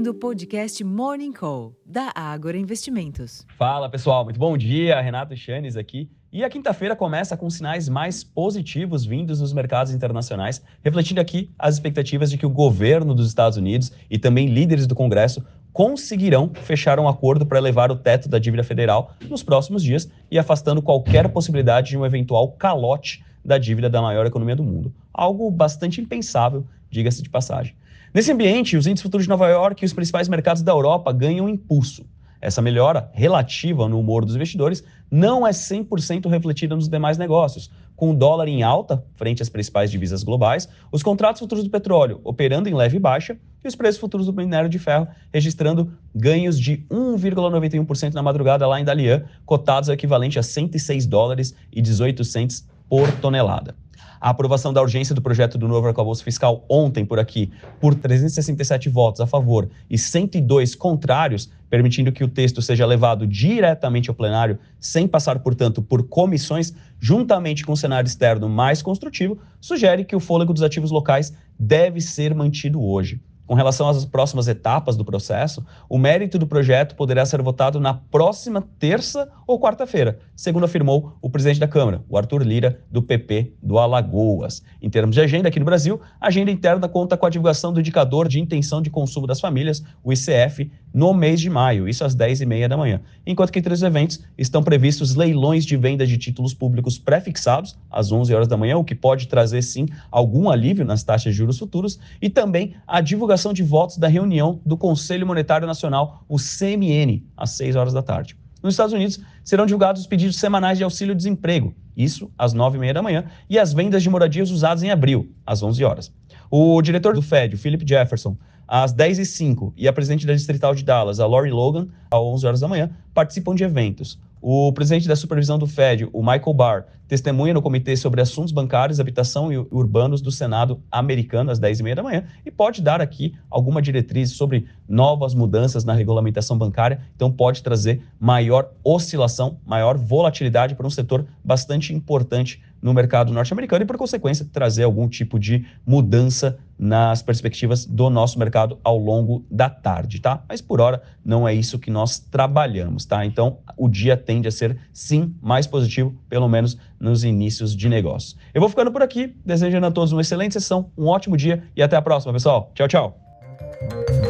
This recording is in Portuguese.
ouvindo o podcast Morning Call, da Ágora Investimentos. Fala pessoal, muito bom dia. Renato Chanes aqui. E a quinta-feira começa com sinais mais positivos vindos dos mercados internacionais, refletindo aqui as expectativas de que o governo dos Estados Unidos e também líderes do Congresso conseguirão fechar um acordo para elevar o teto da dívida federal nos próximos dias e afastando qualquer possibilidade de um eventual calote da dívida da maior economia do mundo. Algo bastante impensável, diga-se de passagem. Nesse ambiente, os índices futuros de Nova York e os principais mercados da Europa ganham impulso. Essa melhora relativa no humor dos investidores não é 100% refletida nos demais negócios. Com o dólar em alta, frente às principais divisas globais, os contratos futuros do petróleo operando em leve baixa e os preços futuros do minério de ferro registrando ganhos de 1,91% na madrugada lá em Dalian, cotados ao equivalente a 106 dólares e 18 centes por tonelada a aprovação da urgência do projeto do novo arcabouço fiscal ontem por aqui, por 367 votos a favor e 102 contrários, permitindo que o texto seja levado diretamente ao plenário, sem passar, portanto, por comissões, juntamente com um cenário externo mais construtivo, sugere que o fôlego dos ativos locais deve ser mantido hoje. Com relação às próximas etapas do processo, o mérito do projeto poderá ser votado na próxima terça ou quarta-feira, segundo afirmou o presidente da Câmara, o Arthur Lira, do PP do Alagoas. Em termos de agenda aqui no Brasil, a agenda interna conta com a divulgação do indicador de intenção de consumo das famílias, o ICF, no mês de maio, isso às 10h30 da manhã. Enquanto que entre os eventos estão previstos leilões de venda de títulos públicos pré-fixados às 11 horas da manhã, o que pode trazer sim algum alívio nas taxas de juros futuros, e também a divulgação de votos da reunião do Conselho Monetário Nacional, o CMN, às 6 horas da tarde. Nos Estados Unidos, serão divulgados os pedidos semanais de auxílio-desemprego, isso às 9h30 da manhã, e as vendas de moradias usadas em abril, às 11 horas. O diretor do Fed, o Philip Jefferson, às 10h05, e a presidente da Distrital de Dallas, a Lori Logan, às 11 horas da manhã, participam de eventos. O presidente da supervisão do Fed, o Michael Barr, testemunha no Comitê sobre Assuntos Bancários, Habitação e Urbanos do Senado americano às 10h30 da manhã e pode dar aqui alguma diretriz sobre novas mudanças na regulamentação bancária. Então, pode trazer maior oscilação, maior volatilidade para um setor bastante importante no mercado norte-americano e, por consequência, trazer algum tipo de mudança nas perspectivas do nosso mercado ao longo da tarde, tá? Mas por hora não é isso que nós trabalhamos, tá? Então o dia tende a ser sim mais positivo, pelo menos nos inícios de negócio. Eu vou ficando por aqui, desejando a todos uma excelente sessão, um ótimo dia e até a próxima, pessoal. Tchau, tchau.